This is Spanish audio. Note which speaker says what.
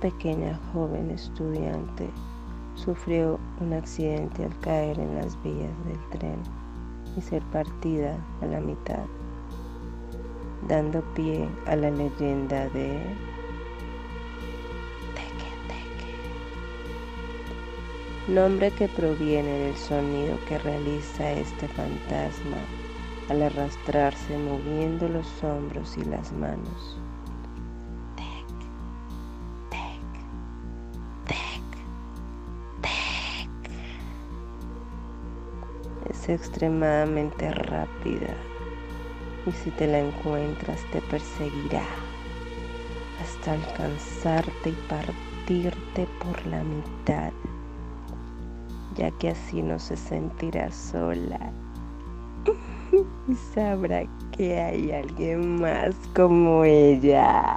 Speaker 1: pequeña joven estudiante sufrió un accidente al caer en las vías del tren y ser partida a la mitad, dando pie a la leyenda de Teque Teque, nombre que proviene del sonido que realiza este fantasma al arrastrarse moviendo los hombros y las manos. Es extremadamente rápida y si te la encuentras te perseguirá hasta alcanzarte y partirte por la mitad, ya que así no se sentirá sola y sabrá que hay alguien más como ella.